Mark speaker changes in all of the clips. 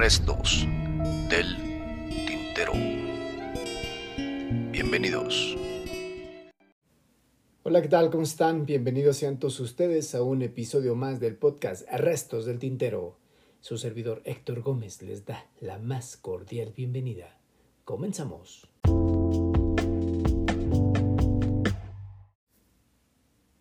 Speaker 1: Restos del Tintero. Bienvenidos.
Speaker 2: Hola, ¿qué tal? ¿Cómo están? Bienvenidos sean todos ustedes a un episodio más del podcast Restos del Tintero. Su servidor Héctor Gómez les da la más cordial bienvenida. Comenzamos.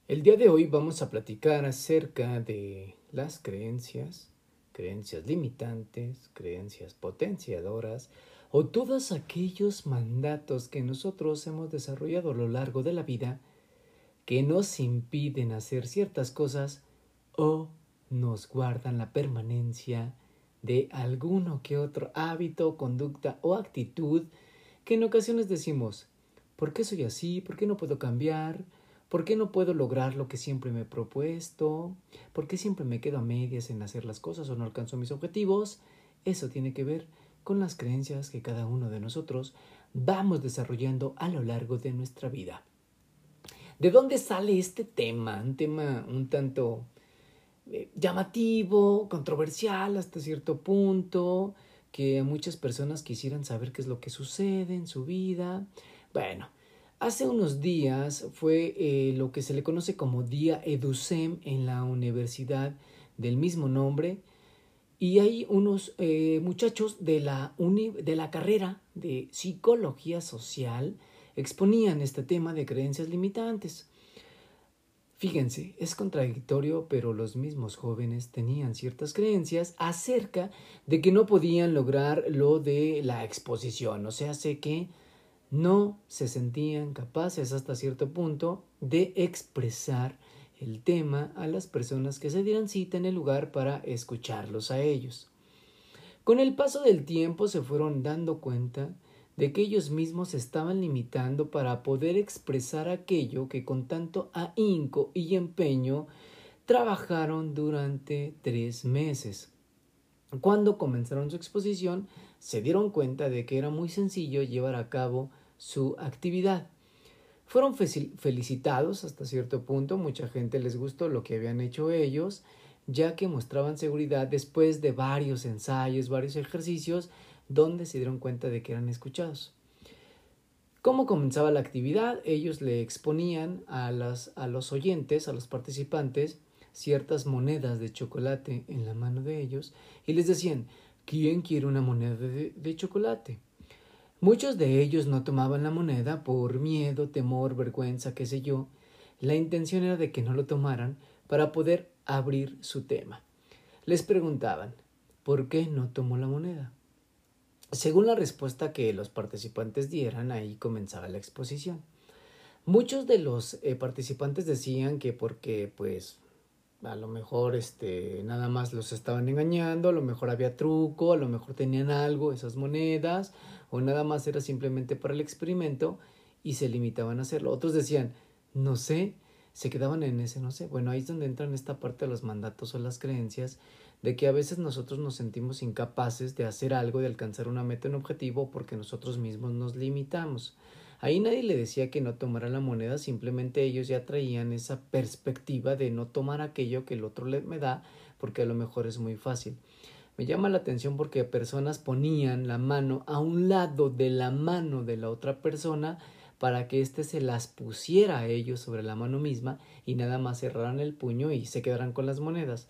Speaker 2: El día de hoy vamos a platicar acerca de las creencias, creencias limitantes, creencias potenciadoras o todos aquellos mandatos que nosotros hemos desarrollado a lo largo de la vida que nos impiden hacer ciertas cosas o nos guardan la permanencia de alguno que otro hábito, conducta o actitud que en ocasiones decimos, ¿por qué soy así? ¿Por qué no puedo cambiar? ¿Por qué no puedo lograr lo que siempre me he propuesto? ¿Por qué siempre me quedo a medias en hacer las cosas o no alcanzo mis objetivos? Eso tiene que ver con las creencias que cada uno de nosotros vamos desarrollando a lo largo de nuestra vida. ¿De dónde sale este tema? Un tema un tanto eh, llamativo, controversial hasta cierto punto, que muchas personas quisieran saber qué es lo que sucede en su vida. Bueno, Hace unos días fue eh, lo que se le conoce como Día EduSem en la universidad del mismo nombre y hay unos eh, muchachos de la, de la carrera de psicología social exponían este tema de creencias limitantes. Fíjense, es contradictorio, pero los mismos jóvenes tenían ciertas creencias acerca de que no podían lograr lo de la exposición, o sea, sé que no se sentían capaces hasta cierto punto de expresar el tema a las personas que se dieran cita en el lugar para escucharlos a ellos. Con el paso del tiempo se fueron dando cuenta de que ellos mismos se estaban limitando para poder expresar aquello que con tanto ahínco y empeño trabajaron durante tres meses. Cuando comenzaron su exposición, se dieron cuenta de que era muy sencillo llevar a cabo su actividad. Fueron felicitados hasta cierto punto, mucha gente les gustó lo que habían hecho ellos, ya que mostraban seguridad después de varios ensayos, varios ejercicios, donde se dieron cuenta de que eran escuchados. ¿Cómo comenzaba la actividad? Ellos le exponían a, las, a los oyentes, a los participantes, ciertas monedas de chocolate en la mano de ellos y les decían, ¿quién quiere una moneda de chocolate? Muchos de ellos no tomaban la moneda por miedo, temor, vergüenza, qué sé yo. La intención era de que no lo tomaran para poder abrir su tema. Les preguntaban, ¿por qué no tomó la moneda? Según la respuesta que los participantes dieran, ahí comenzaba la exposición. Muchos de los eh, participantes decían que porque pues a lo mejor este nada más los estaban engañando, a lo mejor había truco, a lo mejor tenían algo, esas monedas, o nada más era simplemente para el experimento y se limitaban a hacerlo. Otros decían, no sé, se quedaban en ese no sé. Bueno, ahí es donde entran esta parte de los mandatos o las creencias de que a veces nosotros nos sentimos incapaces de hacer algo, de alcanzar una meta, un objetivo, porque nosotros mismos nos limitamos. Ahí nadie le decía que no tomara la moneda, simplemente ellos ya traían esa perspectiva de no tomar aquello que el otro le me da, porque a lo mejor es muy fácil. Me llama la atención porque personas ponían la mano a un lado de la mano de la otra persona para que éste se las pusiera a ellos sobre la mano misma y nada más cerraran el puño y se quedaran con las monedas.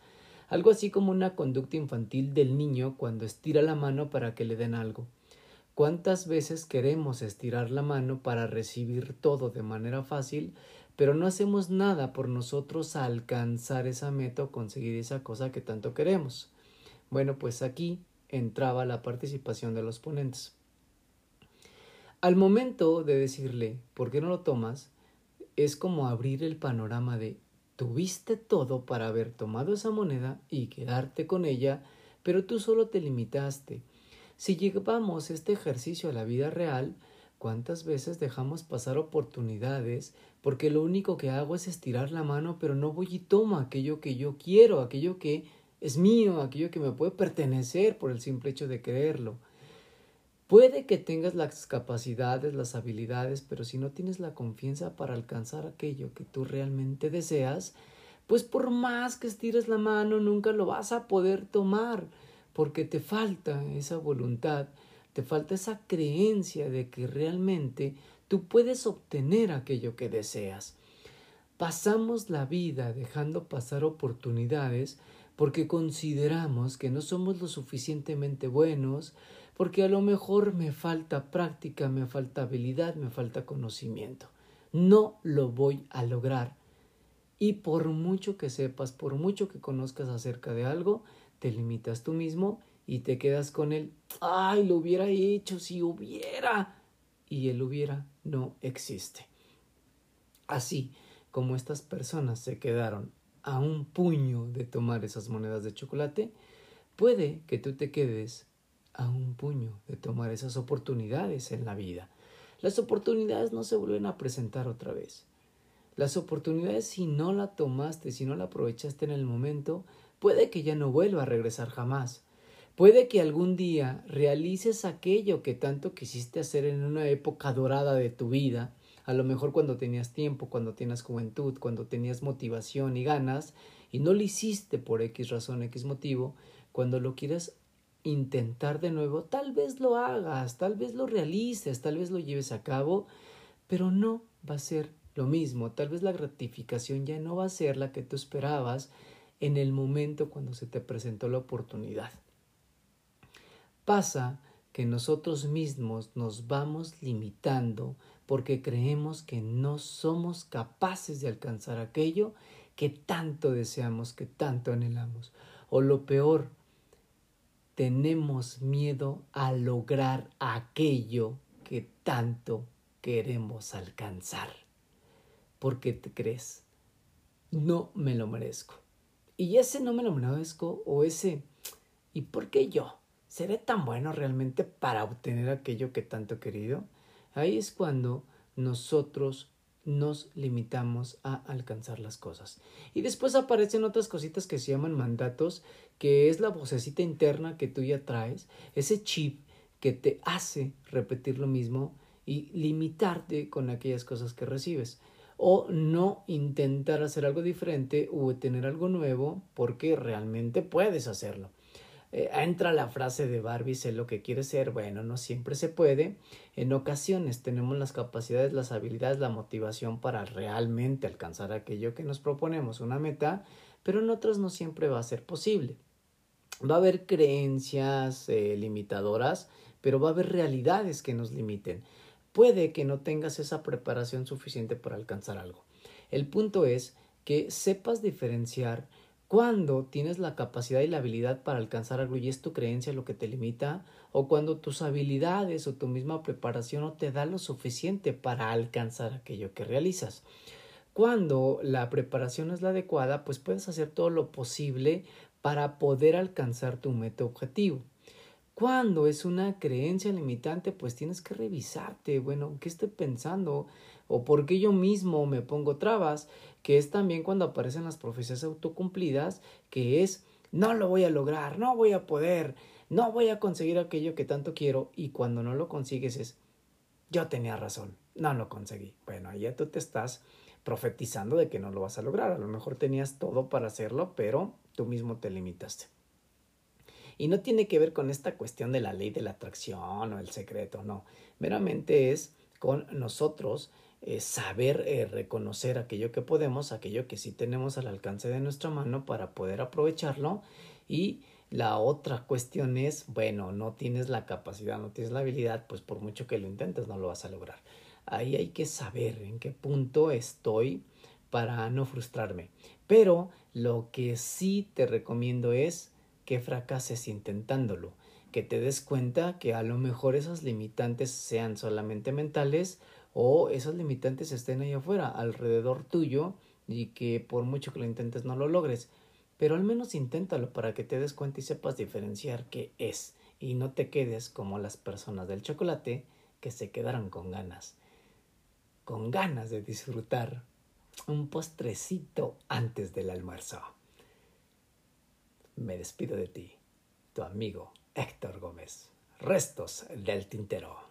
Speaker 2: Algo así como una conducta infantil del niño cuando estira la mano para que le den algo. ¿Cuántas veces queremos estirar la mano para recibir todo de manera fácil, pero no hacemos nada por nosotros alcanzar esa meta o conseguir esa cosa que tanto queremos? Bueno, pues aquí entraba la participación de los ponentes. Al momento de decirle, ¿por qué no lo tomas? Es como abrir el panorama de, tuviste todo para haber tomado esa moneda y quedarte con ella, pero tú solo te limitaste. Si llevamos este ejercicio a la vida real, ¿cuántas veces dejamos pasar oportunidades porque lo único que hago es estirar la mano, pero no voy y tomo aquello que yo quiero, aquello que es mío, aquello que me puede pertenecer por el simple hecho de creerlo. Puede que tengas las capacidades, las habilidades, pero si no tienes la confianza para alcanzar aquello que tú realmente deseas, pues por más que estires la mano, nunca lo vas a poder tomar, porque te falta esa voluntad, te falta esa creencia de que realmente tú puedes obtener aquello que deseas. Pasamos la vida dejando pasar oportunidades porque consideramos que no somos lo suficientemente buenos, porque a lo mejor me falta práctica, me falta habilidad, me falta conocimiento. No lo voy a lograr. Y por mucho que sepas, por mucho que conozcas acerca de algo, te limitas tú mismo y te quedas con el, ay, lo hubiera hecho si hubiera. Y el hubiera no existe. Así como estas personas se quedaron a un puño de tomar esas monedas de chocolate, puede que tú te quedes a un puño de tomar esas oportunidades en la vida. Las oportunidades no se vuelven a presentar otra vez. Las oportunidades si no la tomaste, si no la aprovechaste en el momento, puede que ya no vuelva a regresar jamás. Puede que algún día realices aquello que tanto quisiste hacer en una época dorada de tu vida, a lo mejor cuando tenías tiempo, cuando tenías juventud, cuando tenías motivación y ganas, y no lo hiciste por X razón, X motivo, cuando lo quieras intentar de nuevo, tal vez lo hagas, tal vez lo realices, tal vez lo lleves a cabo, pero no va a ser lo mismo, tal vez la gratificación ya no va a ser la que tú esperabas en el momento cuando se te presentó la oportunidad. Pasa que nosotros mismos nos vamos limitando porque creemos que no somos capaces de alcanzar aquello que tanto deseamos, que tanto anhelamos. O lo peor, tenemos miedo a lograr aquello que tanto queremos alcanzar. Porque te crees, no me lo merezco. Y ese no me lo merezco o ese, ¿y por qué yo? ¿Seré tan bueno realmente para obtener aquello que tanto he querido? Ahí es cuando nosotros nos limitamos a alcanzar las cosas. Y después aparecen otras cositas que se llaman mandatos, que es la vocecita interna que tú ya traes, ese chip que te hace repetir lo mismo y limitarte con aquellas cosas que recibes o no intentar hacer algo diferente o tener algo nuevo porque realmente puedes hacerlo. Eh, entra la frase de Barbie, sé lo que quieres ser. Bueno, no siempre se puede. En ocasiones tenemos las capacidades, las habilidades, la motivación para realmente alcanzar aquello que nos proponemos, una meta, pero en otras no siempre va a ser posible. Va a haber creencias eh, limitadoras, pero va a haber realidades que nos limiten puede que no tengas esa preparación suficiente para alcanzar algo. El punto es que sepas diferenciar cuando tienes la capacidad y la habilidad para alcanzar algo y es tu creencia lo que te limita, o cuando tus habilidades o tu misma preparación no te da lo suficiente para alcanzar aquello que realizas. Cuando la preparación es la adecuada, pues puedes hacer todo lo posible para poder alcanzar tu meta objetivo. Cuando es una creencia limitante, pues tienes que revisarte, bueno, ¿qué estoy pensando? ¿O por qué yo mismo me pongo trabas? Que es también cuando aparecen las profecías autocumplidas, que es, no lo voy a lograr, no voy a poder, no voy a conseguir aquello que tanto quiero, y cuando no lo consigues es, yo tenía razón, no lo conseguí. Bueno, ahí ya tú te estás profetizando de que no lo vas a lograr, a lo mejor tenías todo para hacerlo, pero tú mismo te limitaste. Y no tiene que ver con esta cuestión de la ley de la atracción o el secreto, no. Meramente es con nosotros eh, saber eh, reconocer aquello que podemos, aquello que sí tenemos al alcance de nuestra mano para poder aprovecharlo. Y la otra cuestión es, bueno, no tienes la capacidad, no tienes la habilidad, pues por mucho que lo intentes no lo vas a lograr. Ahí hay que saber en qué punto estoy para no frustrarme. Pero lo que sí te recomiendo es que fracases intentándolo, que te des cuenta que a lo mejor esas limitantes sean solamente mentales o esas limitantes estén ahí afuera, alrededor tuyo, y que por mucho que lo intentes no lo logres. Pero al menos inténtalo para que te des cuenta y sepas diferenciar qué es y no te quedes como las personas del chocolate que se quedaron con ganas, con ganas de disfrutar un postrecito antes del almuerzo me despido de ti, tu amigo Héctor Gómez. Restos del tintero.